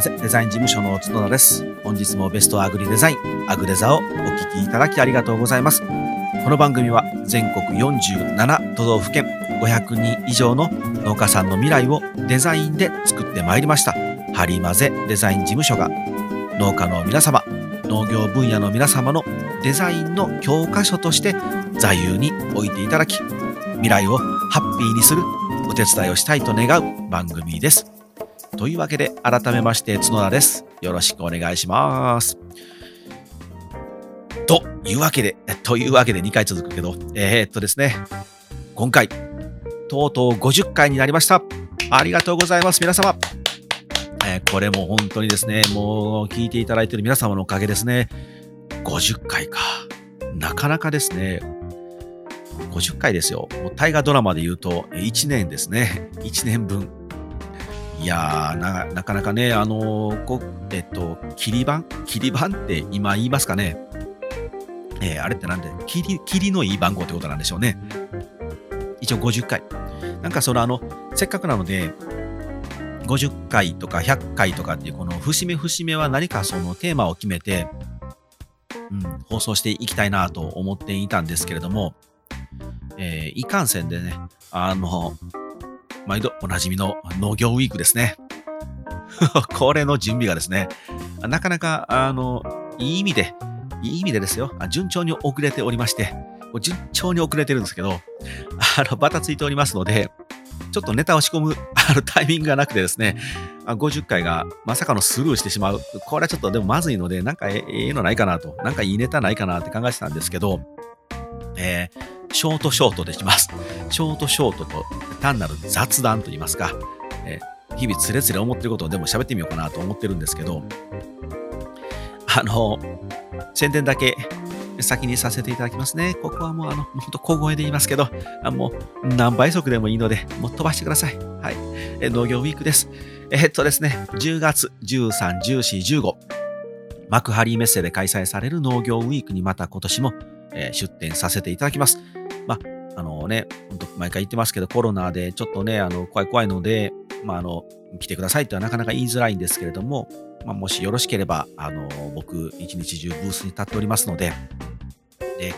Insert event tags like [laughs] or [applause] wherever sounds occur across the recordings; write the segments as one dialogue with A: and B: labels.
A: ちは。ハリーマゼデザイン事務所の角田です。本日もベストアグリデザイン、アグデザをお聞きいただきありがとうございます。この番組は全国47都道府県500人以上の農家さんの未来をデザインで作ってまいりました。ハリマゼデザイン事務所が農家の皆様、農業分野の皆様のデザインの教科書として座右に置いていただき、未来をハッピーにするお手伝いをしたいと願う番組です。というわけで、改めまして、角田です。よろしくお願いします。というわけで、というわけで2回続くけど、えー、っとですね、今回、とうとう50回になりました。ありがとうございます、皆様。えこれも本当にですね、もう聞いていただいている皆様のおかげですね。50回か。なかなかですね。50回ですよ。もう大河ドラマで言うと、1年ですね。1年分。いやな、なかなかね、あのーこえっと、切り番切り番って今言いますかね？えーあれってなんで、切り、切りのいい番号ってことなんでしょうね。一応50回。なんかそのあの、せっかくなので、50回とか100回とかっていうこの節目節目は何かそのテーマを決めて、うん、放送していきたいなと思っていたんですけれども、えーいかんせんでね、あの、毎度おなじみの農業ウィークですね。[laughs] これの準備がですね、なかなか、あの、いい意味で、いい意味でですよ、順調に遅れておりまして、順調に遅れてるんですけど、あの、バタついておりますので、ちょっとネタを仕込むあのタイミングがなくてですね、50回がまさかのスルーしてしまう。これはちょっとでもまずいので、なんかえええのないかなと、なんかいいネタないかなって考えてたんですけど、えーショートショートでします。ショートショートと単なる雑談と言いますか、え日々つれつれ思ってることをでも喋ってみようかなと思ってるんですけど、あの、宣伝だけ先にさせていただきますね。ここはもうあの、ほんと小声で言いますけど、あもう何倍速でもいいので、もう飛ばしてください。はい。え農業ウィークです。えっとですね、10月13、14、15、幕張メッセで開催される農業ウィークにまた今年も、出展させていただきます。まあ、あのね、本当毎回言ってますけど、コロナでちょっとね、あの、怖い怖いので、まあ、あの、来てくださいってはなかなか言いづらいんですけれども、まあ、もしよろしければ、あの、僕、一日中ブースに立っておりますので、で、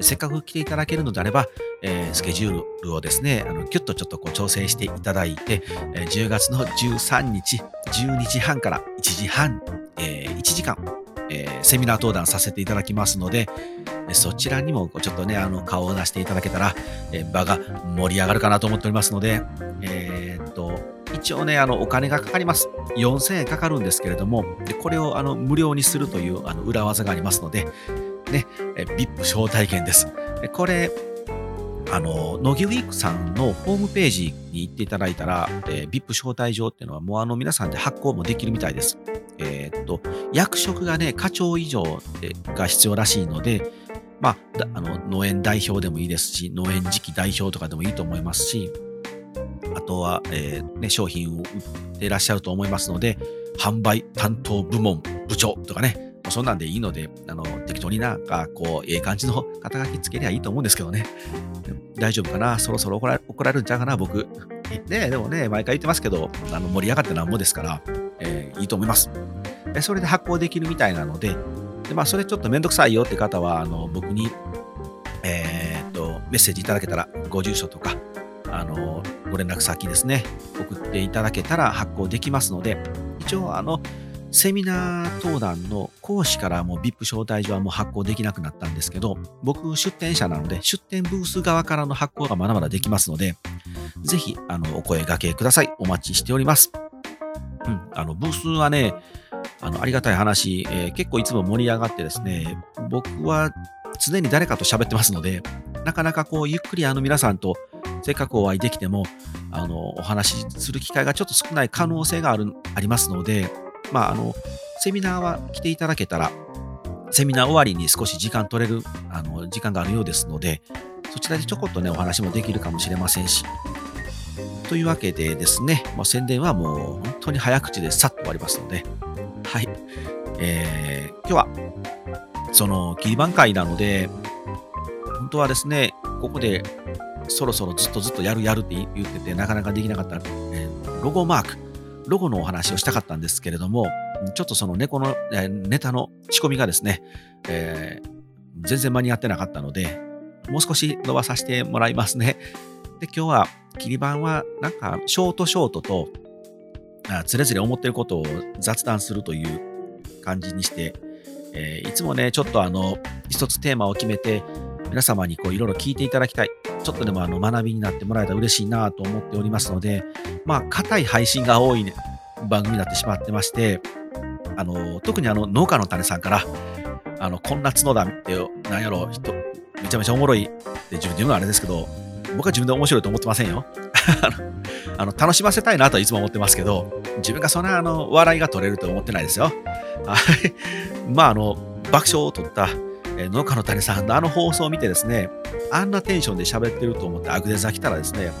A: せっかく来ていただけるのであれば、えースケジュールをですね、あの、キュッとちょっとこう調整していただいて、えー10月の13日、12時半から1時半、えー1時間、えーセミナー登壇させていただきますので、そちらにもちょっとね、あの、顔を出していただけたら、えー場が盛り上がるかなと思っておりますので、えーっと、一応ね、あの、お金がかかります。4000円かかるんですけれども、でこれをあの無料にするというあの裏技がありますので、ね、VIP 招待券です。これ、あの、農業ウィークさんのホームページに行っていただいたら、えー VIP 招待状っていうのはもうあの皆さんで発行もできるみたいです。えーっと、役職がね、課長以上が必要らしいので、まあ、あの農園代表でもいいですし、農園次期代表とかでもいいと思いますし、あとは、えーね、商品を売ってらっしゃると思いますので、販売担当部門部長とかね、そんなんでいいので、あの、適当になんか、こう、ええ感じの肩書きつけりゃいいと思うんですけどね。大丈夫かな？そろそろ怒られ怒られるんちゃうかな？僕。ねでもね、毎回言ってますけど、あの盛り上がってなんぼですから、えーいいと思います。それで発行できるみたいなので、でまあ、それちょっとめんどくさいよって方は、あの、僕に、えーっと、メッセージいただけたら、ご住所とか、あの、ご連絡先ですね、送っていただけたら発行できますので、一応、あの、セミナー登壇の講師からもう VIP 招待状はもう発行できなくなったんですけど、僕出店者なので、出店ブース側からの発行がまだまだできますので、ぜひ、あの、お声掛けください。お待ちしております。うん、あの、ブースはね、あの、ありがたい話、えー結構いつも盛り上がってですね、僕は常に誰かと喋ってますので、なかなかこう、ゆっくりあの皆さんとせっかくお会いできても、あの、お話しする機会がちょっと少ない可能性がある、ありますので、まあ、あの、セミナーは来ていただけたら、セミナー終わりに少し時間取れる、あの、時間があるようですので、そちらでちょこっとね、お話もできるかもしれませんし。というわけでですね、もう宣伝はもう本当に早口でさっと終わりますので、はい。えー、今日は、その、切り番会なので、本当はですね、ここで、そろそろずっとずっとやるやるって言ってて、なかなかできなかった、えーロゴマーク。ロゴのお話をしたかったんですけれども、ちょっとその猫の、えネタの仕込みがですね、えー、全然間に合ってなかったので、もう少し伸ばさせてもらいますね。で、今日は切り板はなんかショートショートと、あつれづれ思ってることを雑談するという感じにして、えー、いつもね、ちょっとあの、一つテーマを決めて、皆様にこういろいろ聞いていただきたい。ちょっとでもあの学びになってもらえたら嬉しいなと思っておりますので、まあ、硬い配信が多い、ね、番組になってしまってまして、あの、特にあの、農家の種さんから、あの、こんな角だって、なんやろ、人、めちゃめちゃおもろいって自分で言うのはあれですけど、僕は自分で面白いと思ってませんよ。[laughs] あの楽しませたいなとはいつも思ってますけど、自分がそんなあの笑いが取れると思ってないですよ。[laughs] まあ、あの、爆笑を取った、え、農家の谷さんのあの放送を見てですね、あんなテンションで喋ってると思ってアグデザ来たらですね、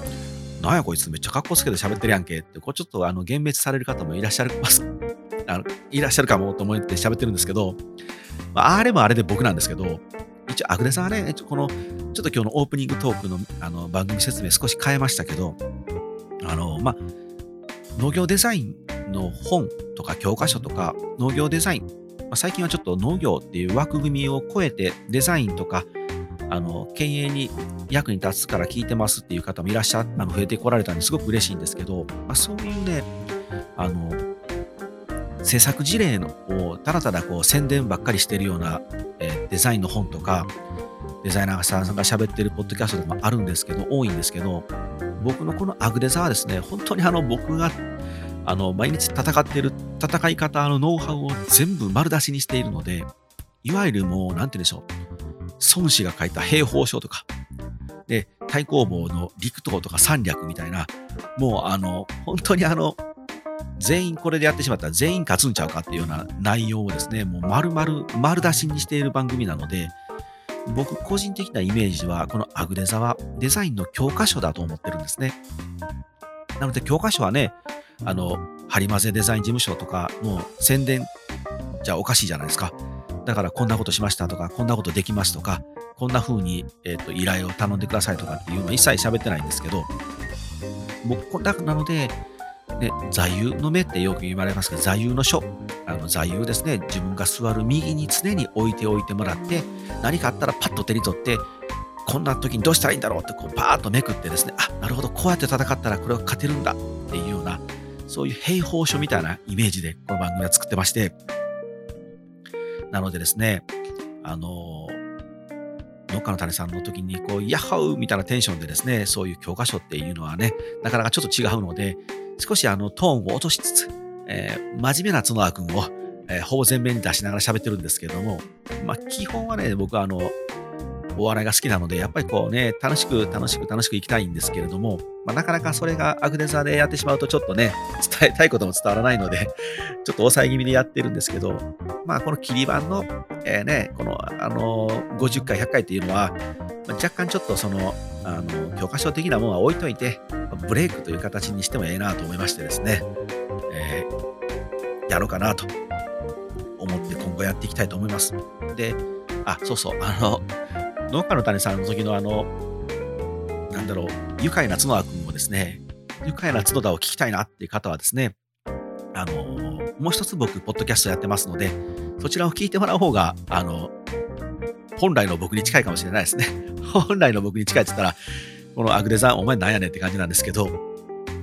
A: なんやこいつめっちゃ格好つけて喋ってるやんけって、こうちょっとあの幻滅される方もいらっしゃるますあのいらっしゃるかもと思って喋ってるんですけど、まあ、あれもあれで僕なんですけど、一応、アグネさんはね、この、ちょっと今日のオープニングトークのあの番組説明少し変えましたけど、あの、まあ、農業デザインの本とか教科書とか農業デザイン、まあ、最近はちょっと農業っていう枠組みを超えてデザインとかあの経営に役に立つから聞いてますっていう方もいらっしゃあの増えてこられたんですごく嬉しいんですけど、まあ、そういうねあの制作事例のをただただこう宣伝ばっかりしてるような、え、デザインの本とかデザイナーさんが喋ってるポッドキャストでもあるんですけど多いんですけど僕のこのアグデザはですね本当にあの僕があの毎日戦ってる戦い方のノウハウを全部丸出しにしているのでいわゆるもう何て言うんでしょう孫子が書いた兵法書とかで太公望の陸東とか三略みたいなもうあの本当にあの全員これでやってしまったら全員勝つんちゃうかっていうような内容をですね、もう丸々丸出しにしている番組なので、僕個人的なイメージは、このアグデザはデザインの教科書だと思ってるんですね。なので教科書はね、あの、ハリマゼデザイン事務所とかの宣伝じゃおかしいじゃないですか。だからこんなことしましたとか、こんなことできますとか、こんな風に、えーと、依頼を頼んでくださいとかっていうのは一切喋ってないんですけど、僕、だなので、ね、座右の目ってよく言われますけど、座右の書。あの座右ですね、自分が座る右に常に置いておいてもらって、何かあったらパッと手に取って、こんな時にどうしたらいいんだろうってこうパーッとめくってですね、あ、なるほど、こうやって戦ったらこれは勝てるんだ。っていうような、そういう兵法書みたいなイメージでこの番組は作ってまして、なのでですね、あの農家の種さんの時に、こう、ヤッハウみたいなテンションでですね、そういう教科書っていうのはね、なかなかちょっと違うので、少しあのトーンを落としつつ、えー、真面目な角田君を、えー、ほぼ前面に出しながら喋ってるんですけども、まあ、基本はね、僕はあの、お笑いが好きなので、やっぱりこうね、楽しく楽しく楽しくいきたいんですけれども、まあ、なかなかそれがアグネザーでやってしまうとちょっとね、伝えたいことも伝わらないので、[laughs] ちょっと抑え気味でやってるんですけど、まあこの切り板の、えー、ね、この、あのー、50回、100回っていうのは、若干ちょっとその、あの、教科書的なものは置いといて、ブレイクという形にしてもええなと思いましてですね、えー、やろうかなと思って今後やっていきたいと思います。で、あ、そうそう、あの、農家の種さんの時のあの、なんだろう、愉快な角田君をですね、愉快な角田を聞きたいなっていう方はですね、あの、もう一つ僕、ポッドキャストやってますので、そちらを聞いてもらう方が、あの、本来の僕に近いかもしれないですね。[laughs] 本来の僕に近いって言ったら、このアグレザン、お前なんやねんって感じなんですけど、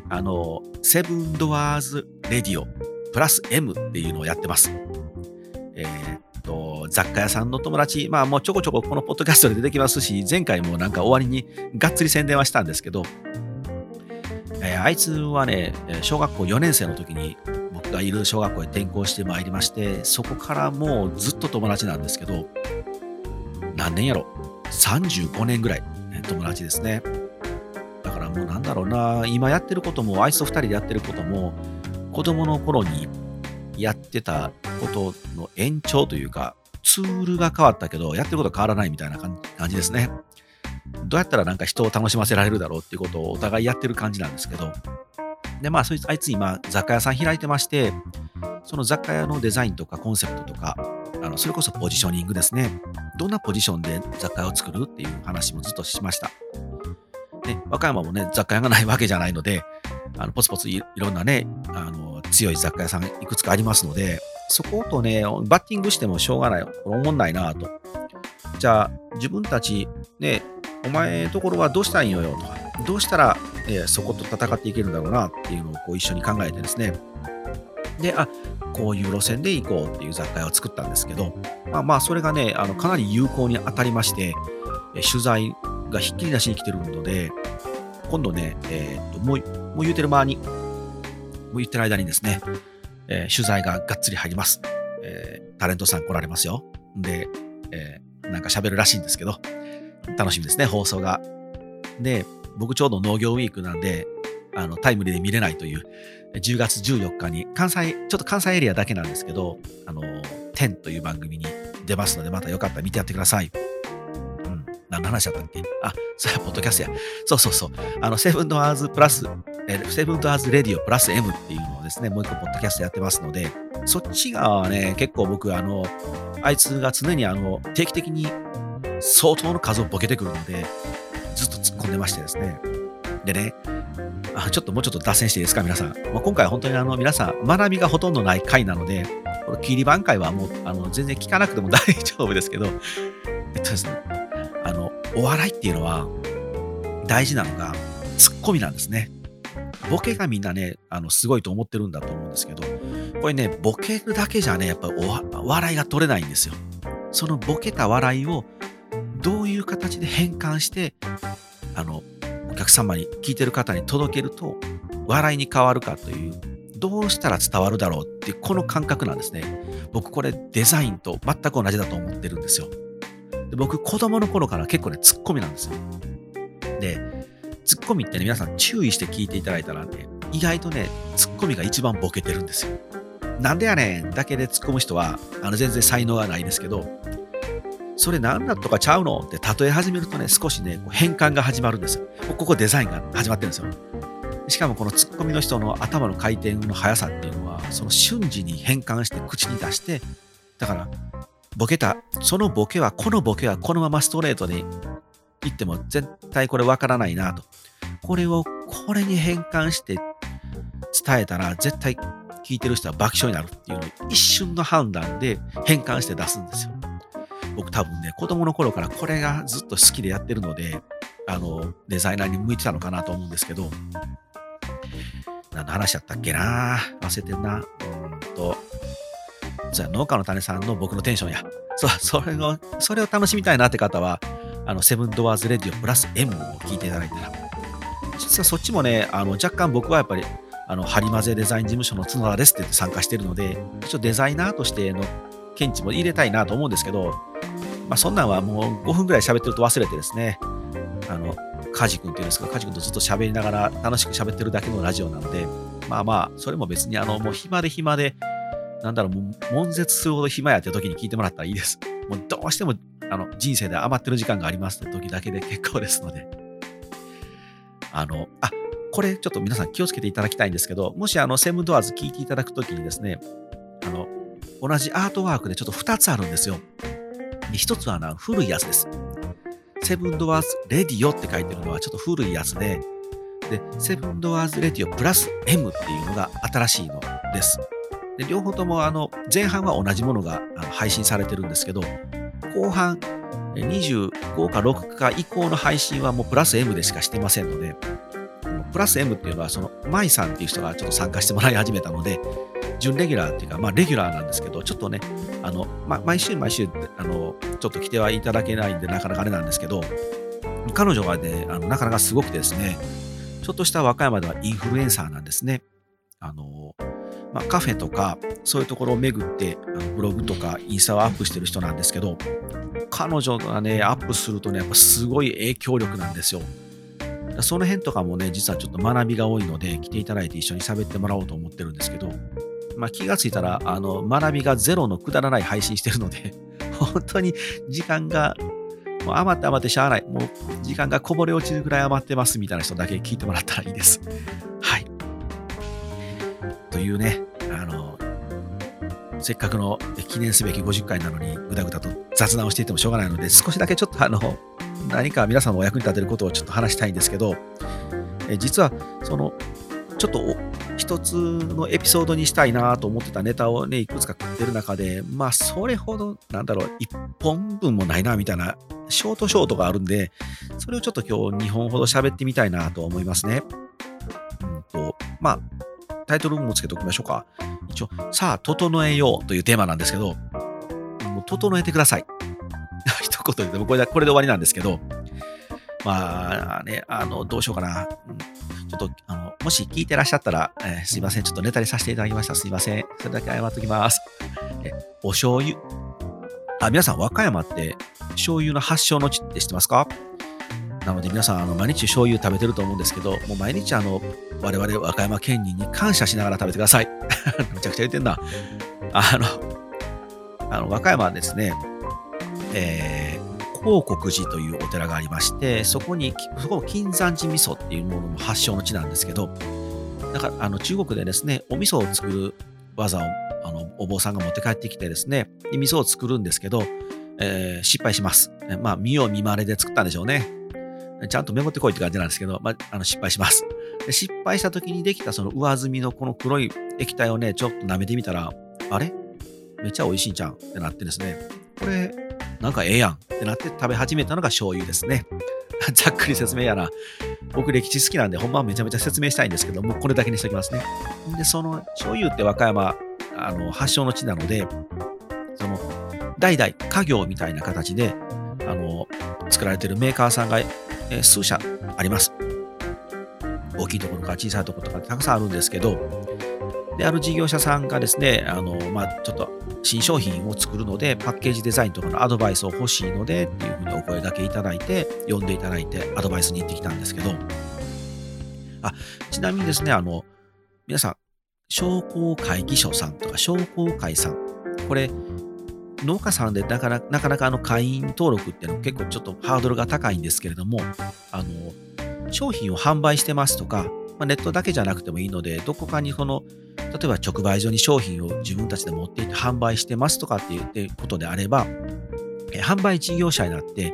A: あの、セブンドアーズレディオプラス M っていうのをやってます。えー、っと、雑貨屋さんの友達、まあもうちょこちょここのポッドキャストで出てきますし、前回もなんか終わりにがっつり宣伝はしたんですけど、えー、あいつはね、小学校4年生の時に僕がいる小学校へ転校してまいりまして、そこからもうずっと友達なんですけど、何年やろ ?35 年ぐらい友達ですね。だからもうなんだろうな、今やってることも、あいつと2人でやってることも、子供の頃にやってたことの延長というか、ツールが変わったけど、やってること変わらないみたいな感じですね。どうやったらなんか人を楽しませられるだろうっていうことをお互いやってる感じなんですけど、で、まあ、そいつ、あいつ今、雑貨屋さん開いてまして、その雑貨屋のデザインとかコンセプトとか、あのそれこそポジショニングですね。どんなポジションで雑貨屋を作るっていう話もずっとしました。で、和歌山もね、雑貨屋がないわけじゃないので、あのポツポツいろんなね、あの強い雑貨屋さんいくつかありますので、そことね、バッティングしてもしょうがない、これ思んないなと。じゃあ、自分たち、ね、お前のところはどうしたいいのよとか、どうしたら、えー、そこと戦っていけるんだろうなっていうのをこう一緒に考えてですね、で、あ、こういう路線で行こうっていう雑貨屋を作ったんですけど、まあまあ、それがね、あのかなり有効に当たりまして、取材がひっきりなしに来てるので、今度ね、えー、っともう、もう言うてる間に、もう言ってる間にですね、えー、取材ががっつり入ります。えー、タレントさん来られますよ。で、えー、なんか喋るらしいんですけど、楽しみですね、放送が。で、僕ちょうど農業ウィークなんで、あの、タイムリーで見れないという、10月14日に、関西、ちょっと関西エリアだけなんですけど、あの、10という番組に出ますので、またよかったら見てやってください。うん。何の話だったっけ？あ、それはポッドキャストや。そうそうそう。あの、セブンドアーズプラス、えセブンドアーズレディオプラス M っていうのをですね、もう一個ポッドキャストやってますので、そっちがね、結構僕、あの、あいつが常にあの、定期的に相当の数をボケてくるので、ずっと突っ込んでましてですね。でね、あちょっともうちょっと脱線していいですか、皆さん。まあ、今回は本当にあの皆さん、学びがほとんどない回なので、この切り番回はもうあの全然聞かなくても [laughs] 大丈夫ですけど、えっとですね、あの、お笑いっていうのは大事なのがツッコミなんですね。ボケがみんなね、あの、すごいと思ってるんだと思うんですけど、これね、ボケるだけじゃね、やっぱお笑いが取れないんですよ。そのボケた笑いをどういう形で変換して、あの、客様に、聞いてる方に届けると、笑いに変わるかという、どうしたら伝わるだろうっていう、この感覚なんですね。僕、これデザインと全く同じだと思ってるんですよ。で僕、子供の頃から結構ね、ツッコミなんですよ。で、ツッコミってね、皆さん注意して聞いていただいたらね、意外とね、ツッコミが一番ボケてるんですよ。なんでやねんだけで突っ込む人は、あの全然才能がないですけど、それ何だとかちゃうのって例え始めるとね、少しね、こう変換が始まるんですよ。ここデザインが始まってるんですよ。しかもこのツッコミの人の頭の回転の速さっていうのは、その瞬時に変換して口に出して、だから、ボケた、そのボケは、このボケはこのままストレートに言っても絶対これわからないなと。これをこれに変換して伝えたら絶対聞いてる人は爆笑になるっていうのを一瞬の判断で変換して出すんですよ。僕多分ね、子供の頃からこれがずっと好きでやってるので、あの、デザイナーに向いてたのかなと思うんですけど、何の話だったっけな？忘れてんな。うんと、じゃあ農家の種さんの僕のテンションや。そ、それを、それを楽しみたいなって方は、あの、セブンドアーズレディオプラス M を聞いていただいたら、実はそっちもね、あの、若干僕はやっぱり、あの、ハリマゼデザイン事務所の角田ですって言って参加してるので、ちょっとデザイナーとしての見地も入れたいなと思うんですけど、まあ、そんなんはもう5分ぐらい喋ってると忘れてですね、あの、カジ君っていうんですか、カジ君とずっと喋りながら楽しく喋ってるだけのラジオなので、まあまあ、それも別にあの、もう暇で暇で、なんだろう、もう、悶絶するほど暇やって時に聞いてもらったらいいです。もうどうしても、あの、人生で余ってる時間がありますって時だけで結構ですので。あの、あ、これちょっと皆さん気をつけていただきたいんですけど、もしあの、セブンドアーズ聞いていただくときにですね、あの、同じアートワークでちょっと2つあるんですよ。で1つはな古いやつです。セブンドアーズレディオって書いてるのはちょっと古いやつで、で、セブンドアーズレディオプラス M っていうのが新しいのです。で両方ともあの前半は同じものが配信されてるんですけど、後半25か6か以降の配信はもうプラス M でしかしてませんので、プラス M っていうのはそのマイさんっていう人がちょっと参加してもらい始めたので、準レギュラーっていうか、まあレギュラーなんですけど、ちょっとね、あの、まあ、毎週毎週、あの、ちょっと来てはいただけないんで、なかなかあれなんですけど、彼女がね、あのなかなかすごくてですね、ちょっとした和歌山ではインフルエンサーなんですね。あの、まあ、カフェとか、そういうところを巡って、あのブログとかインスタをアップしてる人なんですけど、彼女がね、アップするとね、やっぱすごい影響力なんですよ。その辺とかもね、実はちょっと学びが多いので、来ていただいて一緒に喋ってもらおうと思ってるんですけど、まあ、気がついたら、あの、学びがゼロのくだらない配信してるので、[laughs] 本当に時間が、もう余って余ってしゃあない。もう時間がこぼれ落ちるぐらい余ってますみたいな人だけ聞いてもらったらいいです。はい。というね、あの、せっかくの記念すべき50回なのに、ぐだぐだと雑談をしていてもしょうがないので、少しだけちょっとあの、何か皆さんのお役に立てることをちょっと話したいんですけど、え実はそのちょっと一つのエピソードにしたいなと思ってたネタをね、いくつか食ってる中で、まあ、それほど、なんだろう、一本分もないな、みたいな、ショートショートがあるんで、それをちょっと今日2本ほど喋ってみたいなと思いますね。うんと、まあ、タイトルもつけておきましょうか。一応、さあ、整えようというテーマなんですけど、もう整えてください。[laughs] 一言で言ってもこれこれで終わりなんですけど、まあね、あの、どうしようかな。ちょっと、あの、もし聞いてらっしゃったら、えー、すいません。ちょっとネタにさせていただきました。すいません。それだけ謝っときます。え、お醤油？あ、皆さん、和歌山って醤油の発祥の地って知ってますか？なので皆さん、あの、毎日醤油食べてると思うんですけど、もう毎日あの、我々和歌山県人に感謝しながら食べてください。[laughs] めちゃくちゃ言ってんな。あの、あの、和歌山はですね、えー、報国寺というお寺がありまして、そこに、そこ金山寺味噌っていうものも発祥の地なんですけど、だからあの中国でですね、お味噌を作る技をあのお坊さんが持って帰ってきてですね、で味噌を作るんですけど、えー、失敗します。まあ、見よう見まれで作ったんでしょうね。ちゃんとメモってこいって感じなんですけど、まあ、あの失敗しますで。失敗した時にできたその上澄みのこの黒い液体をね、ちょっと舐めてみたら、あれ？めっちゃ美味しいんちゃんってなってですね、これ、なんかええやんってなって食べ始めたのが醤油ですね。[laughs] ざっくり説明やな。僕歴史好きなんで、ほんまはめちゃめちゃ説明したいんですけどもう、これだけにしておきますね。で、その醤油って和歌山あの発祥の地なので、その代々家業みたいな形であの作られてるメーカーさんが、え数社あります。大きいところか小さいところとかたくさんあるんですけど、で、ある事業者さんがですね、あの、まあ、ちょっと新商品を作るので、パッケージデザインとかのアドバイスを欲しいのでっていうふうにお声掛けいただいて、呼んでいただいて、アドバイスに行ってきたんですけど、あ、ちなみにですね、あの、皆さん、商工会議所さんとか商工会さん、これ、農家さんでなかなかなかなかあの会員登録っていうのは結構ちょっとハードルが高いんですけれども、あの、商品を販売してますとか、まあ、ネットだけじゃなくてもいいので、どこかにこの例えば直売所に商品を自分たちで持っていって販売してますとかっていうことであれば、え販売事業者になって、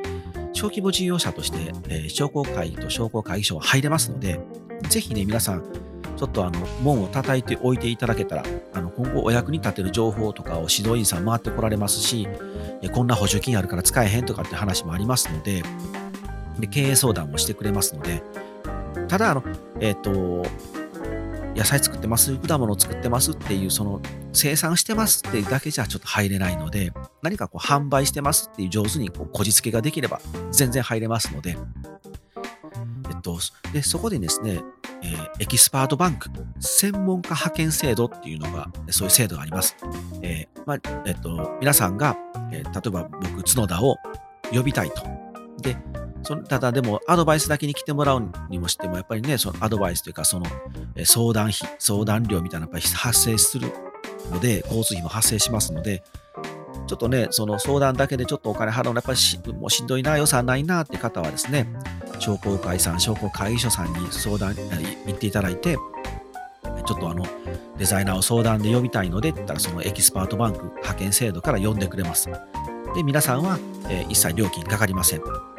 A: 小規模事業者として、え商工会と商工会議所は入れますので、ぜひね、皆さん、ちょっとあの、門を叩いておいていただけたら、あの、今後お役に立てる情報とかを指導員さん回ってこられますし、こんな補助金あるから使えへんとかって話もありますので、で経営相談もしてくれますので、ただ、あの、えっ、ー、と、野菜作ってます、果物作ってますっていう、その生産してますっていうだけじゃちょっと入れないので、何かこう販売してますっていう上手にこうこじつけができれば全然入れますので、えっと、でそこでですね、えー、エキスパートバンク、専門家派遣制度っていうのが、そういう制度があります。えー、まあ、えっと、皆さんが、えー、例えば僕、角田を呼びたいと。で、そただでもアドバイスだけに来てもらうにもしても、やっぱりね、そのアドバイスというか、その相談費、相談料みたいなのが発生するので、交通費も発生しますので、ちょっとね、その相談だけでちょっとお金払うのやっぱりしもうしんどいな、予算ないなって方はですね、商工会さん、商工会議所さんに相談、行っていただいて、ちょっとあの、デザイナーを相談で呼びたいのでって言ったら、そのエキスパートバンク派遣制度から呼んでくれます。で、皆さんは、えー、一切料金かかりません。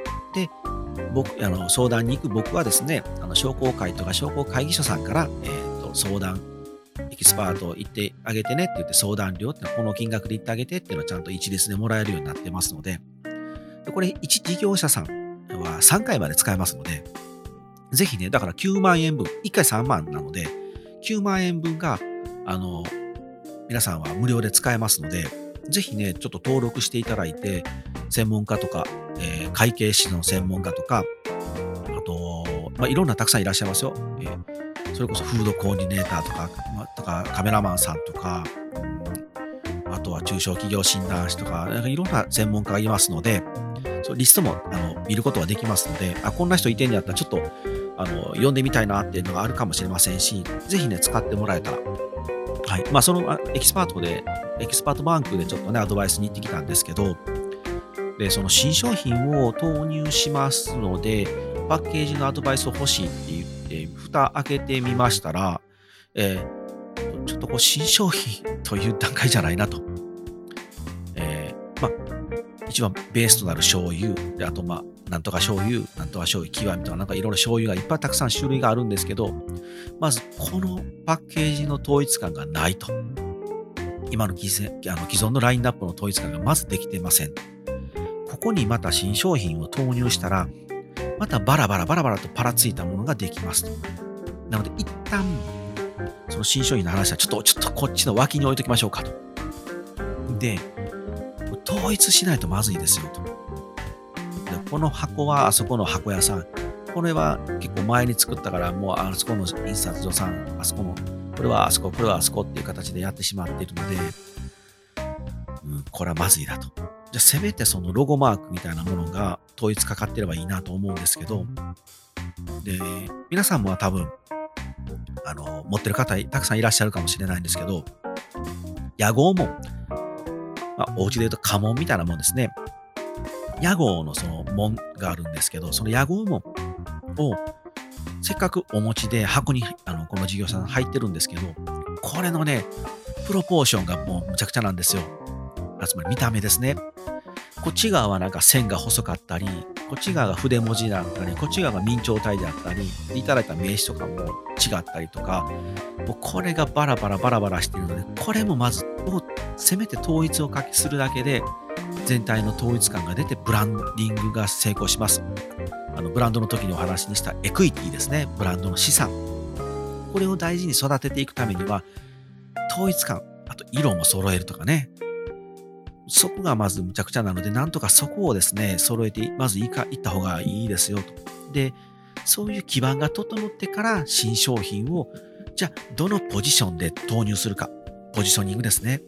A: 僕あの相談に行く僕はですね、あの商工会とか商工会議所さんから、えーと、相談、エキスパート行ってあげてねって言って相談料ってのこの金額で行ってあげてっていうのはちゃんと一律でもらえるようになってますので、でこれ1事業者さんは3回まで使えますので、ぜひね、だから9万円分、1回3万なので、9万円分が、あの、皆さんは無料で使えますので、ぜひね、ちょっと登録していただいて、専門家とか、えー、会計士の専門家とか、あと、まあ、いろんなたくさんいらっしゃいますよ。えー、それこそフードコーディネーターとか、まあ、とかカメラマンさんとか、あとは中小企業診断士とか、なんかいろんな専門家がいますので、そリストもあの見ることができますので、あ、こんな人いてんやったらちょっとあの呼んでみたいなっていうのがあるかもしれませんし、ぜひね、使ってもらえたら。はい。まあ、そのエキスパートでエキスパートバンクでちょっとね、アドバイスに行ってきたんですけど、で、その新商品を投入しますので、パッケージのアドバイスを欲しいって言って、蓋開けてみましたら、えー、ちょっとこう新商品という段階じゃないなと。えー、まあ、一番ベースとなる醤油、で、あとまあ、なんとか醤油、なんとか醤油、極みとか、なんかいろいろ醤油がいっぱいたくさん種類があるんですけど、まずこのパッケージの統一感がないと。今の既あの既存のラインナップの統一感がまずできてません。ここにまた新商品を投入したら、またバラバラバラバラとパラついたものができますと。なので、一旦、その新商品の話はちょっと、ちょっとこっちの脇に置いときましょうかと。で、統一しないとまずいですよと。でこの箱はあそこの箱屋さん。これは結構前に作ったから、もうあそこの印刷所さん、あそこの、これはあそこ、これはあそこっていう形でやってしまっているので、うん、これはまずいだと。じゃあせめてそのロゴマークみたいなものが統一かかってればいいなと思うんですけど、で、皆さんも多分、あの、持ってる方たくさんいらっしゃるかもしれないんですけど、屋号も、まあ、お家で言うと家紋みたいなもんですね。屋号のその門があるんですけど、その屋号門をせっかくお持ちで箱にあのこの事業者さん入ってるんですけど、これのね、プロポーションがもうむちゃくちゃなんですよ。つまり見た目ですね。こっち側はなんか線が細かったり、こっち側が筆文字だったり、こっち側が明朝体であったり、いただいた名詞とかも違ったりとか、もうこれがバラバラバラバラしてるので、これもまず、もうせめて統一を書きするだけで、全体の統一感が出て、ブランディングが成功します。あのブランドの時にお話にしたエクイティですね。ブランドの資産。これを大事に育てていくためには、統一感、あと色も揃えるとかね、そこがまずむちゃくちゃなので、なんとかそこをですね、揃えて、まずいか、いった方がいいですよと。で、そういう基盤が整ってから新商品を、じゃあ、どのポジションで投入するか。ポジショニングですね。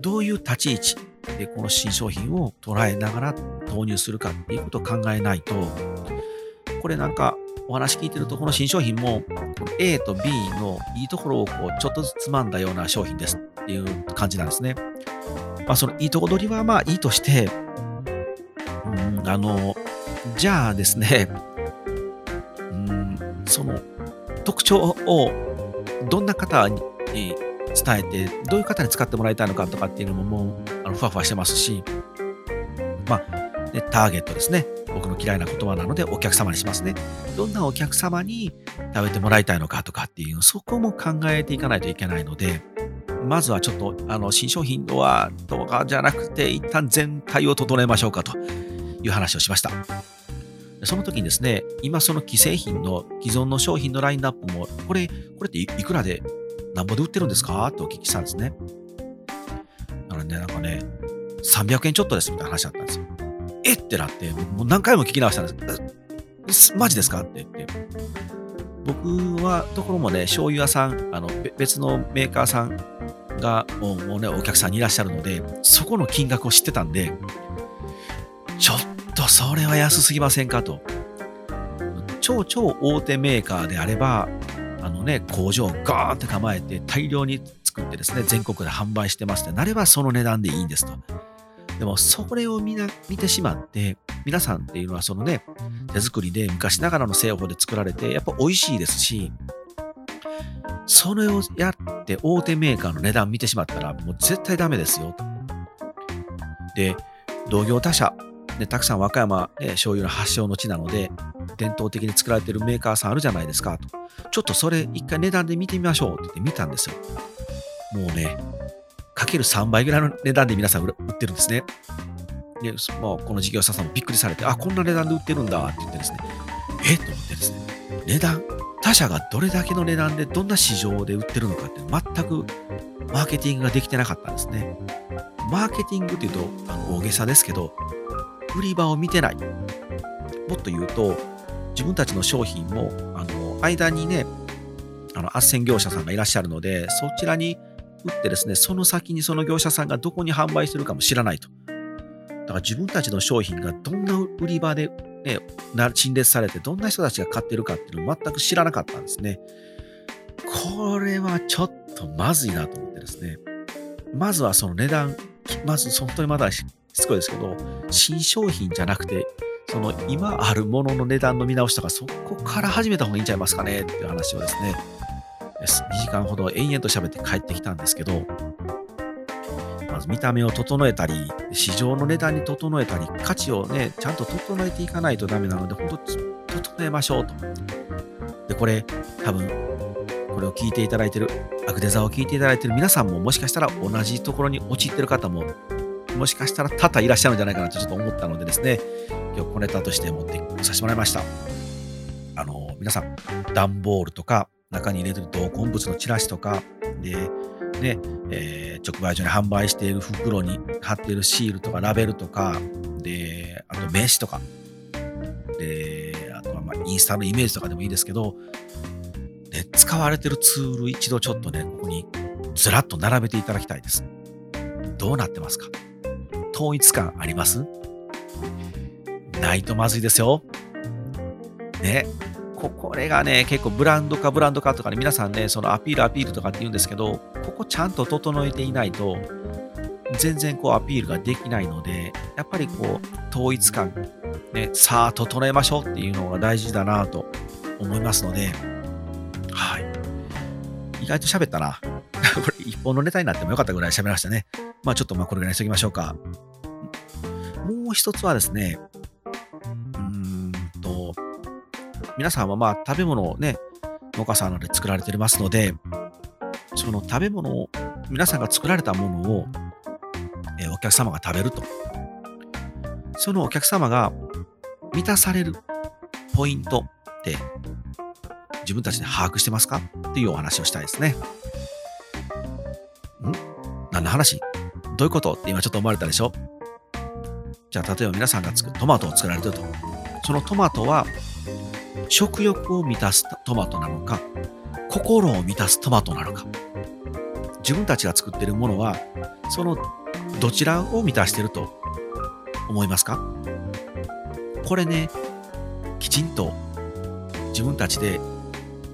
A: どういう立ち位置でこの新商品を捉えながら投入するかっていうことを考えないと、これなんかお話聞いてると、この新商品も A と B のいいところをこうちょっとずつつまんだような商品ですっていう感じなんですね。まあ、そのいいとこ取りはまあいいとして、うん、あの、じゃあですね、うん、その特徴をどんな方に伝えて、どういう方に使ってもらいたいのかとかっていうのももうあのふわふわしてますし、まあ、ね、ターゲットですね。僕の嫌いな言葉なのでお客様にしますね。どんなお客様に食べてもらいたいのかとかっていう、そこも考えていかないといけないので、まずはちょっと、あの、新商品はとかじゃなくて、一旦全体を整えましょうかという話をしました。その時にですね、今その既製品の既存の商品のラインナップも、これ、これっていくらで、なんぼで売ってるんですか？ってお聞きしたんですね。なのでね、なんかね、300円ちょっとですみたいな話だったんですよ。えっ？てなって、もう何回も聞き直したんです。マジですか？って言って。僕はところもね、醤油屋さん、あの別のメーカーさんがもうね、お客さんにいらっしゃるので、そこの金額を知ってたんで、ちょっとそれは安すぎませんか？と。超超大手メーカーであれば、のね、工場をガーンって構えて大量に作ってですね、全国で販売してますってなればその値段でいいんですと。でも、それを見な見てしまって、皆さんっていうのはそのね、手作りで昔ながらの製法で作られて、やっぱ美味しいですし、それをやって大手メーカーの値段見てしまったら、もう絶対ダメですよと。で、同業他社、ね、たくさん和歌山、ね、醤油の発祥の地なので、伝統的に作られてるメーカーさんあるじゃないですかと。ちょっとそれ一回値段で見てみましょうって言って見たんですよ。もうね、かける3倍ぐらいの値段で皆さん売ってるんですね。で、まあ、この事業者さんもびっくりされて、あ、こんな値段で売ってるんだって言ってですね、えっ？と思ってですね、値段、他社がどれだけの値段でどんな市場で売ってるのかって全くマーケティングができてなかったんですね。マーケティングっていうとあの大げさですけど、売り場を見てない。もっと言うと、自分たちの商品も、あの、間にね、あの、斡旋業者さんがいらっしゃるので、そちらに売ってですね、その先にその業者さんがどこに販売してるかも知らないと。だから自分たちの商品がどんな売り場で、ね、陳列されて、どんな人たちが買ってるかっていうのを全く知らなかったんですね。これはちょっとまずいなと思ってですね。まずはその値段、まず本当にまだしつこいですけど、新商品じゃなくて、その今あるものの値段の見直しとか、そこから始めた方がいいんちゃいますかねっていう話をですね、2時間ほど延々と喋って帰ってきたんですけど、まず見た目を整えたり、市場の値段に整えたり、価値をね、ちゃんと整えていかないとダメなので、本当整えましょうと。で、これ、多分、これを聞いていただいてる、アクデザを聞いていただいてる皆さんも、もしかしたら同じところに陥ってる方も、もしかしたら多々いらっしゃるんじゃないかなとちょっと思ったのでですね、今日小ネタとして持ってさせてもらいました。あの、皆さん、段ボールとか、中に入れてる同梱物のチラシとか、で、ね、えー、直売所に販売している袋に貼っているシールとかラベルとか、で、あと名刺とか、で、あとはまあインスタのイメージとかでもいいですけど、で、使われてるツール一度ちょっとね、ここにずらっと並べていただきたいです。どうなってますか？統一感あります？ないとまずいですよ。ね。これがね、結構ブランド化、ブランド化とかね、皆さんね、そのアピール、アピールとかって言うんですけど、ここちゃんと整えていないと、全然こうアピールができないので、やっぱりこう、統一感、ね、さあ整えましょうっていうのが大事だなと思いますので、はい。意外と喋ったな。[laughs] これ一本のネタになってもよかったぐらい喋りましたね。まあちょっとまあこれぐらいにしときましょうか。もう一つはですね、うんと皆さんはまあ食べ物をね、農家さんなどで作られてますので、その食べ物を、皆さんが作られたものを、えお客様が食べると。そのお客様が満たされるポイントって自分たちで把握してますか？っていうお話をしたいですね。ん？何の話？どういうこと？って今ちょっと思われたでしょ？じゃあ例えば皆さんが作るトマトを作られてると。そのトマトは食欲を満たすトマトなのか、心を満たすトマトなのか。自分たちが作ってるものは、そのどちらを満たしてると思いますか？これね、きちんと自分たちで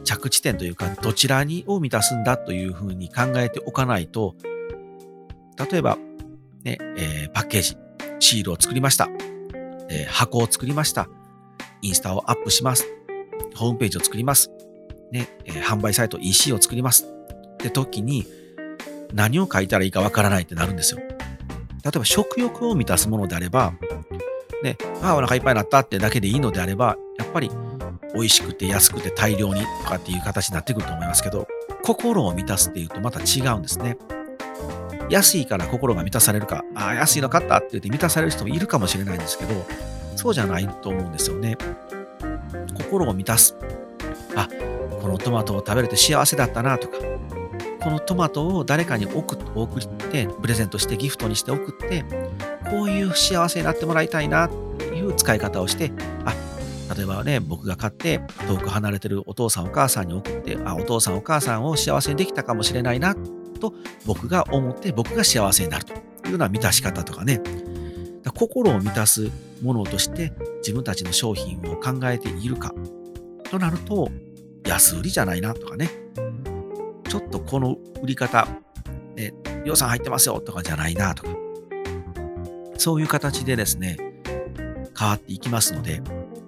A: 着地点というか、どちらにを満たすんだというふうに考えておかないと、例えば、ね、えー、パッケージ、シールを作りました。えー、箱を作りました。インスタをアップします。ホームページを作ります。ね、えー、販売サイト EC を作ります。って時に、何を書いたらいいかわからないってなるんですよ。例えば食欲を満たすものであれば、ね、ああ、お腹いっぱいになったってだけでいいのであれば、やっぱり美味しくて安くて大量にとかっていう形になってくると思いますけど、心を満たすっていうとまた違うんですね。安いから心が満たされるか、ああ、安いの買ったって言って満たされる人もいるかもしれないんですけど、そうじゃないと思うんですよね。心を満たす。あ、このトマトを食べれて幸せだったなとか、このトマトを誰かに送って、プレゼントしてギフトにして送って、こういう幸せになってもらいたいなっていう使い方をして、あ、例えばね、僕が買って遠く離れてるお父さんお母さんに送って、あ、お父さんお母さんを幸せにできたかもしれないなと僕が思って僕が幸せになると。いうような満たし方とかね、心を満たすものとして自分たちの商品を考えているか。となると安売りじゃないなとかね。ちょっとこの売り方、ね、予算入ってますよとかじゃないなとか。そういう形でですね変わっていきますので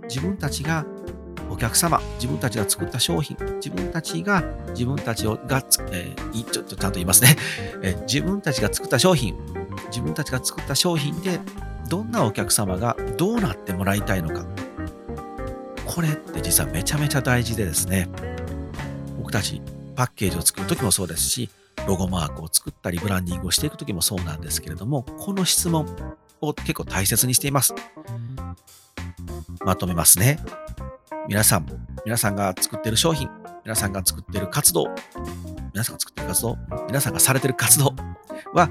A: 自分たちがお客様、自分たちが作った商品、自分たちが、自分たちをがえー、ちょっとちゃんと言いますね、[laughs] えー、自分たちが作った商品、自分たちが作った商品でどんなお客様がどうなってもらいたいのか。これって実はめちゃめちゃ大事でですね、僕たちパッケージを作るときもそうですし、ロゴマークを作ったりブランディングをしていくときもそうなんですけれども、この質問を結構大切にしています。まとめますね。皆さん、皆さんが作ってる商品、皆さんが作ってる活動、皆さんが作ってる活動、皆さんがされてる活動は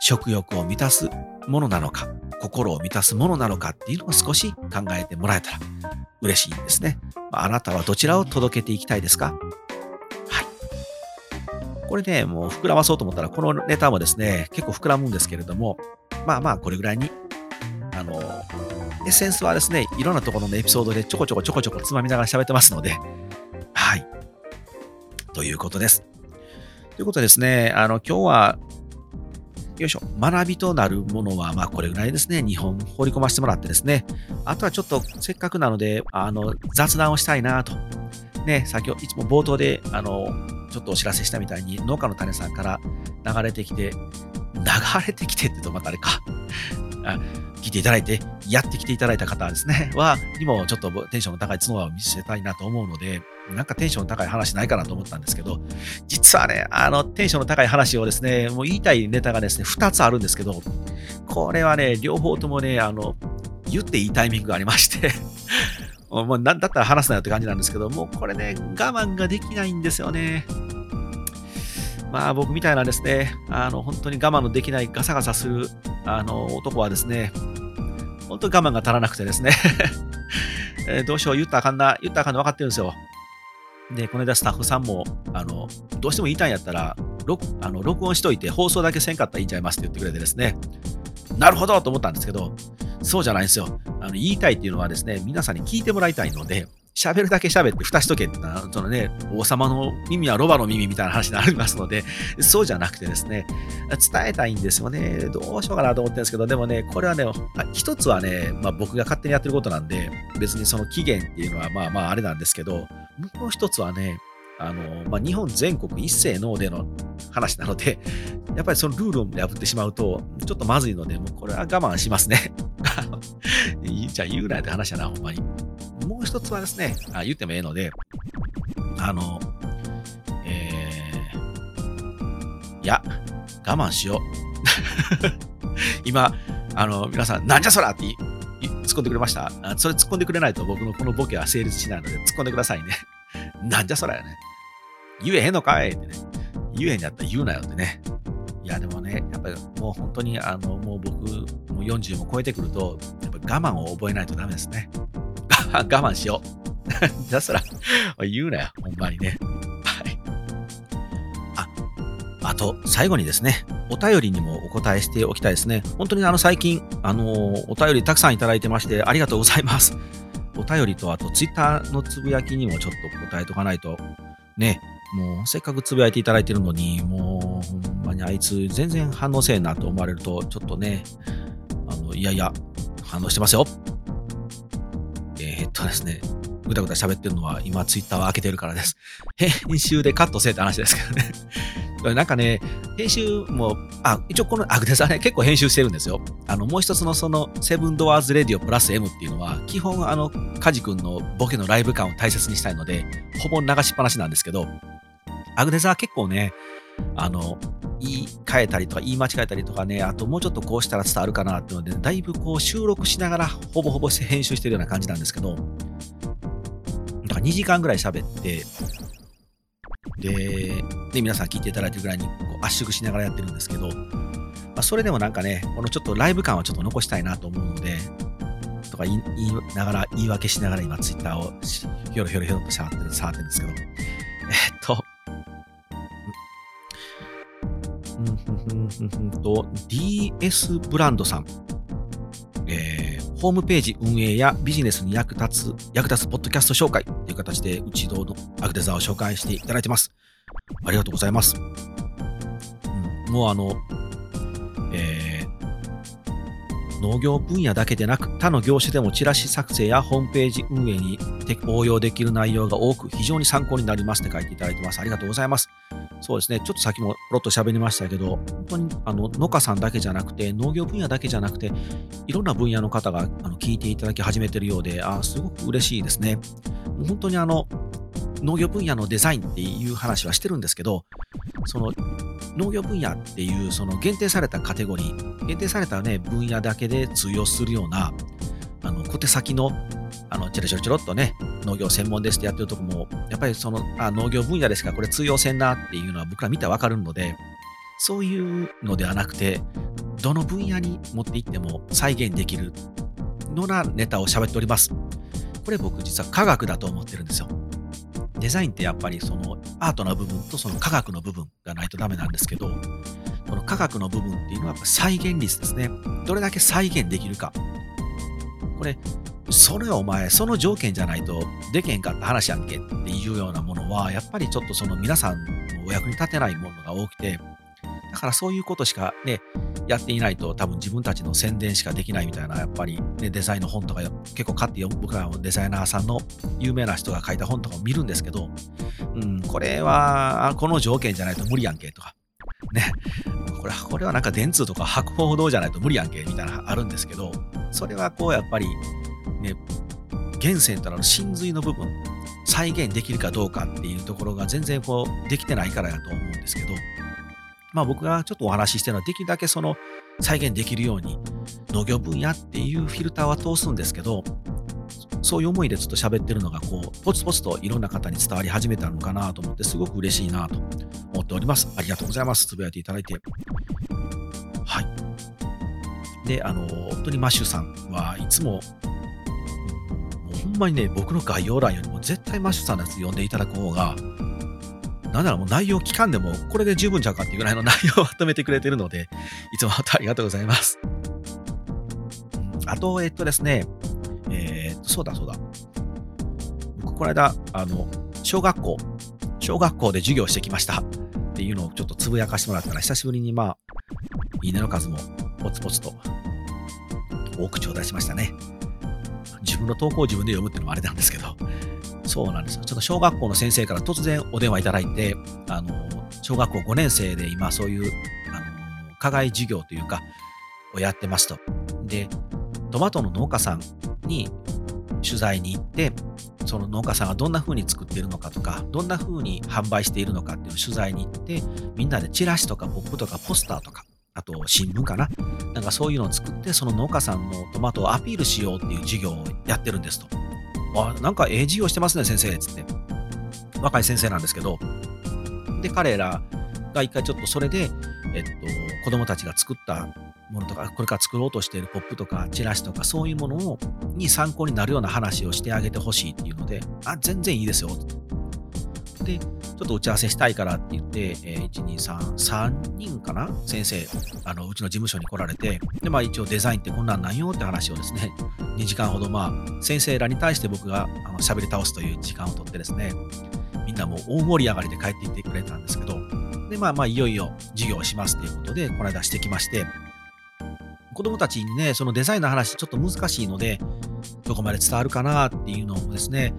A: 食欲を満たすものなのか、心を満たすものなのかっていうのを少し考えてもらえたら嬉しいんですね。あなたはどちらを届けていきたいですか？はい。これね、もう膨らまそうと思ったら、このネタもですね、結構膨らむんですけれども、まあまあ、これぐらいに、エッセンスはですね、いろんなところのエピソードでちょこちょこちょこちょこつまみながら喋ってますので、はい。ということです。ということですね、あの、今日はよいしょ、学びとなるものは、まあ、これぐらいですね、日本放り込ませてもらってですね、あとはちょっとせっかくなので、あの、雑談をしたいなと。ね、先ほど、いつも冒頭で、あの、ちょっとお知らせしたみたいに、農家の種さんから流れてきて、流れてきてって言うとまたあれか。あ聞いていただいて、やってきていただいた方ですね、[laughs] は、にもちょっとテンションの高い角を見せたいなと思うので、なんかテンションの高い話ないかなと思ったんですけど、実はね、あの、テンションの高い話をですね、もう言いたいネタがですね、2つあるんですけど、これはね、両方ともね、あの、言っていいタイミングがありまして [laughs] もうなんだったら話すなよって感じなんですけど、もうこれね、我慢ができないんですよね。まあ僕みたいなですね、あの、本当に我慢のできないガサガサする、あの、男はですね、本当に我慢が足らなくてですね [laughs] えどうしよう、言ったらあかんな、言ったらあかんの分かってるんですよ。で、この間スタッフさんも、あの、どうしても言いたいんやったら、録あの録音しといて放送だけせんかったらいいんちゃいますって言ってくれてですね、なるほどと思ったんですけど、そうじゃないんですよ。あの言いたいっていうのはですね、皆さんに聞いてもらいたいので、喋るだけ喋って蓋しとけってのは、そのね、王様の耳はロバの耳みたいな話になりますので、そうじゃなくてですね、伝えたいんですよね。どうしようかなと思ってるんですけど、でもね、これはね、一つはね、まあ僕が勝手にやってることなんで、別にその期限っていうのはまあまああれなんですけど、もう一つはね、あの、まあ、日本全国一斉のでの話なので、やっぱりそのルールを破ってしまうと、ちょっとまずいので、もうこれは我慢しますね。[laughs] じゃあ言うなよって話だな、ほんまに。もう一つはですね、あ言ってもええので、あの、えー、いや、我慢しよう。[laughs] 今、あの、皆さん、なんじゃそらって突っ込んでくれました？それ突っ込んでくれないと僕のこのボケは成立しないので、突っ込んでくださいね。[laughs] なんじゃそらやね。言えへんのかいってね。言えへんやったら言うなよってね。いや、でもね、やっぱりもう本当に、あの、もう僕、もう40も超えてくると、やっぱ我慢を覚えないとダメですね。[laughs] 我慢しよう。じゃあそら、[laughs] 言うなよ、ほんまにね。はい。あ、あと、最後にですね、お便りにもお答えしておきたいですね。本当にあの最近、あのお便りたくさんいただいてまして、ありがとうございます。お便りと、あとツイッターのつぶやきにもちょっと答えとかないと、ね、もうせっかくつぶやいていただいてるのに、もうほんまにあいつ全然反応せえなと思われると、ちょっとね、あの、いやいや、反応してますよ。ー、っとですね、ぐだぐだ喋ってるのは今ツイッターを開けてるからです。編集でカットせえって話ですけどね。[laughs] なんかね、編集も、あ、一応このアグデザね、結構編集してるんですよ。あの、もう一つのその、セブンドアーズレディオプラス M っていうのは、基本あの、カジ君のボケのライブ感を大切にしたいので、ほぼ流しっぱなしなんですけど、アグデザは結構ね、あの、言い換えたりとか、言い間違えたりとかね、あともうちょっとこうしたら伝わるかなっていうので、だいぶこう収録しながらほぼほぼ編集してるような感じなんですけど、だから2時間ぐらい喋って、で、で皆さん聞いていただいてるぐらいにこう圧縮しながらやってるんですけど、まあ、それでもなんかね、このちょっとライブ感はちょっと残したいなと思うので、とか言いながら、言い訳しながら今ツイッターをひょろひょろひょろと触って、触ってるんですけど、えっと、うんと、DS ブランドさん、えー、ホームページ運営やビジネスに役立つ、役立つポッドキャスト紹介という形で、うちのアグデザーを紹介していただいてます。ありがとうございます。うん、もうあの、えー、農業分野だけでなく、他の業種でもチラシ作成やホームページ運営に応用できる内容が多く、非常に参考になりますって書いていただいてます。ありがとうございます。そうですね、ちょっとさっきもポロッと喋りましたけど、本当にあの農家さんだけじゃなくて、農業分野だけじゃなくて、いろんな分野の方があの聞いていただき始めているようで、あすごく嬉しいですね。もう本当にあの農業分野のデザインっていう話はしてるんですけど、その農業分野っていうその限定されたカテゴリー、限定された、ね、分野だけで通用するようなあの小手先のあのちょろちょろちょろっとね、農業専門ですってやってるとこも、やっぱりそのあ農業分野ですからこれ通用せんなっていうのは僕ら見たらわかるので、そういうのではなくて、どの分野に持っていっても再現できるのなネタを喋っております。これ僕実は科学だと思ってるんですよ。デザインってやっぱりそのアートな部分とその科学の部分がないとダメなんですけど、この科学の部分っていうのは再現率ですね。どれだけ再現できるか。これ、それはお前、その条件じゃないとでけへんかった話やんけっていうようなものは、やっぱりちょっとその皆さんのお役に立てないものが多くて、だからそういうことしかね、やっていないと多分自分たちの宣伝しかできないみたいな、やっぱり、ね、デザインの本とか結構買って僕らのデザイナーさんの有名な人が書いた本とかを見るんですけど、うん、これはこの条件じゃないと無理やんけとか、ね、これこれはなんか電通とか博報堂じゃないと無理やんけみたいなあるんですけど、それはこうやっぱりね、源泉との真髄の部分、再現できるかどうかっていうところが全然こうできてないからやと思うんですけど、まあ僕がちょっとお話ししてるのはできるだけその再現できるように農業分野っていうフィルターは通すんですけど、そういう思いでずっと喋ってるのが、こう、ポツポツといろんな方に伝わり始めたのかなと思って、すごく嬉しいなと思っております。ありがとうございます。つぶやいていただいて。はい。で、あの、本当にマッシュさんはいつも、ほんまにね、僕の概要欄よりも絶対マッシュさんのやつ読んでいただく方が、なんならもう内容聞かんでも、これで十分ちゃうかっていうぐらいの [laughs] 内容をまとめてくれてるので、いつもありがとうございます。あと、えっとですね、えー、っと、そうだそうだ。僕、この間、あの、小学校、小学校で授業してきましたっていうのをちょっとつぶやかしてもらったら、久しぶりにまあ、いいねの数もポツポツと大口を出しましたね。自分の投稿を自分で読むっていうのもあれなんですけど、そうなんですよ。ちょっと小学校の先生から突然お電話いただいて、あの、小学校5年生で今そういう、あの、課外授業というか、をやってますと。で、トマトの農家さんに取材に行って、その農家さんがどんな風に作っているのかとか、どんな風に販売しているのかっていう取材に行って、みんなでチラシとかポップとかポスターとか、あと新聞かななんかそういうのを作って、その農家さんのトマトをアピールしようっていう授業をやってるんですと。あ、なんかええ授業してますね、先生、つって。若い先生なんですけど。で、彼らが一回ちょっとそれで、えっと、子供たちが作ったものとか、これから作ろうとしているポップとかチラシとかそういうものをに参考になるような話をしてあげてほしいっていうので、あ、全然いいですよ。で、ちょっと打ち合わせしたいからって言って、えー、1、2、3、3人かな？先生、あの、うちの事務所に来られて、で、まあ一応デザインってこんなんなんよって話をですね、[laughs] 2時間ほど、まあ、先生らに対して僕があの喋り倒すという時間をとってですね、みんなもう大盛り上がりで帰っていってくれたんですけど、で、まあまあ、いよいよ授業をしますっていうことで、この間してきまして、子供たちにね、そのデザインの話ちょっと難しいので、どこまで伝わるかなっていうのをですね、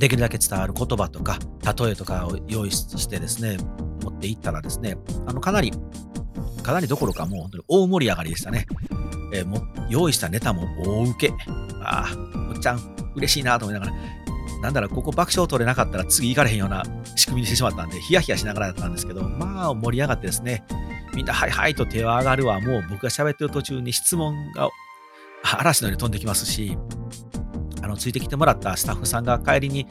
A: できるだけ伝わる言葉とか、例えとかを用意してですね、持っていったらですね、あの、かなり、かなりどころかもう本当に大盛り上がりでしたね。えー、も用意したネタも大受け。ああ、おっちゃん、嬉しいなと思いながら、なんだろう、ここ爆笑取れなかったら次行かれへんような仕組みにしてしまったんで、ヒヤヒヤしながらだったんですけど、まあ盛り上がってですね、みんな、はいはいと手は上がるわ。もう僕が喋ってる途中に質問が嵐のように飛んできますし、の、ついてきてもらったスタッフさんが帰りに、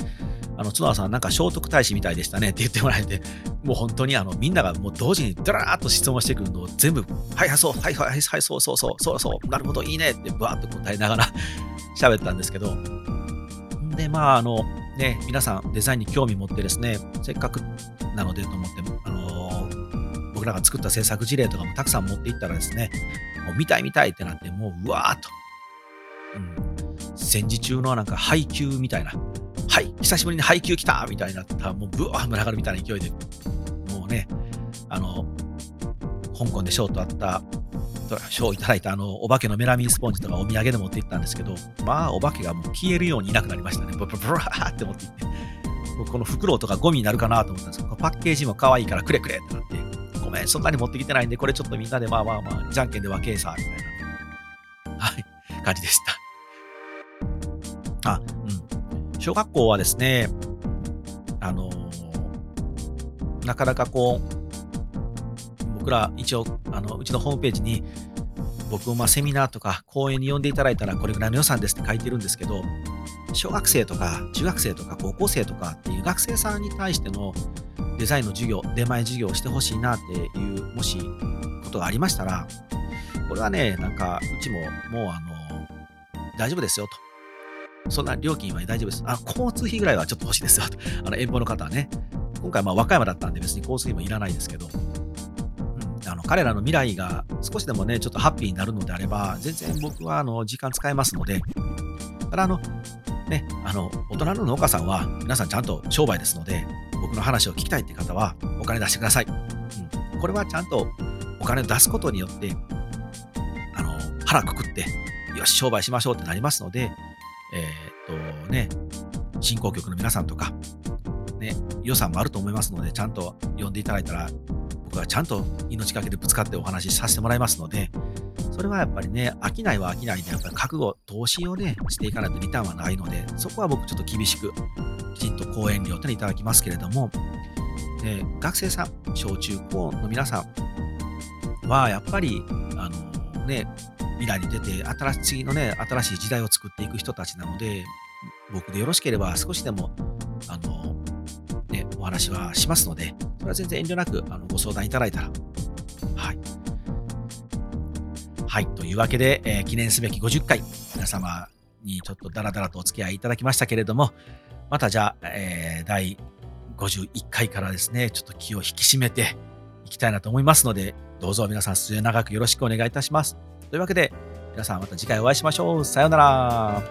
A: あの、角田さんなんか聖徳太子みたいでしたねって言ってもらえて、もう本当にあの、みんながもう同時にドラーッと質問してくるのを全部、はいはいそう、はいはいはい、そうそうそう、そうそう、なるほど、いいねってバーッと答えながら [laughs] 喋ったんですけど、で、まあ、あの、ね、皆さんデザインに興味持ってですね、せっかくなのでと思って、あの僕らが作った制作事例とかもたくさん持っていったらですね、もう見たい見たいってなって、もううわーっと、うん、戦時中のなんか配給みたいな、はい、久しぶりに配給来たみたいなった、もうブワー群がるみたいな勢いで、もうね、あの、香港で賞とあった賞をいただいたあのお化けのメラミンスポンジとかお土産で持って行ったんですけど、まあお化けがもう消えるようにいなくなりましたね。ブブブラーって持って行って。この袋とかゴミになるかなと思ったんですけど、パッケージも可愛いからくれくれってなって、ごめん、そんなに持ってきてないんで、これちょっとみんなでまあまあまあ、じゃんけんで分けさ、みたいな、はい、感じでした。あ、うん。小学校はですね、あのー、なかなかこう、僕ら一応、あの、うちのホームページに、僕をまあセミナーとか講演に呼んでいただいたらこれぐらいの予算ですって書いてるんですけど、小学生とか中学生とか高校生とかっていう学生さんに対してのデザインの授業、出前授業をしてほしいなっていう、もしことがありましたら、これはね、なんかうちももうあの、大丈夫ですよと。そんな料金は大丈夫です。あ、交通費ぐらいはちょっと欲しいですよと。[laughs] あの遠方の方はね。今回まあ和歌山だったんで別に交通費もいらないですけど、あの彼らの未来が少しでもね、ちょっとハッピーになるのであれば、全然僕はあの時間使えますので、ただあの、ね、あの、大人の農家さんは皆さんちゃんと商売ですので、僕の話を聞きたいって方はお金出してください。うん、これはちゃんとお金を出すことによって、あの、腹くくって、よし、商売しましょうってなりますので、えー、っとね、振興局の皆さんとか、ね、予算もあると思いますので、ちゃんと呼んでいただいたら僕はちゃんと命がけでぶつかってお話しさせてもらいますので、それはやっぱりね、飽きないは飽きないで、やっぱり覚悟、投資をね、していかないとリターンはないので、そこは僕ちょっと厳しく、きちんと講演料というのいただきますけれども、ね、学生さん、小中高の皆さんは、やっぱり、あのね、未来に出て、新しい、次のね、新しい時代を作っていく人たちなので、僕でよろしければ少しでも、あの、ね、お話はしますので、それは全然遠慮なくあのご相談いただいたら。はい。はい。というわけで、えー、記念すべき50回、皆様にちょっとダラダラとお付き合いいただきましたけれども、またじゃあ、えー、第51回からですね、ちょっと気を引き締めていきたいなと思いますので、どうぞ皆さん末永くよろしくお願いいたします。というわけで、皆さんまた次回お会いしましょう。さようなら。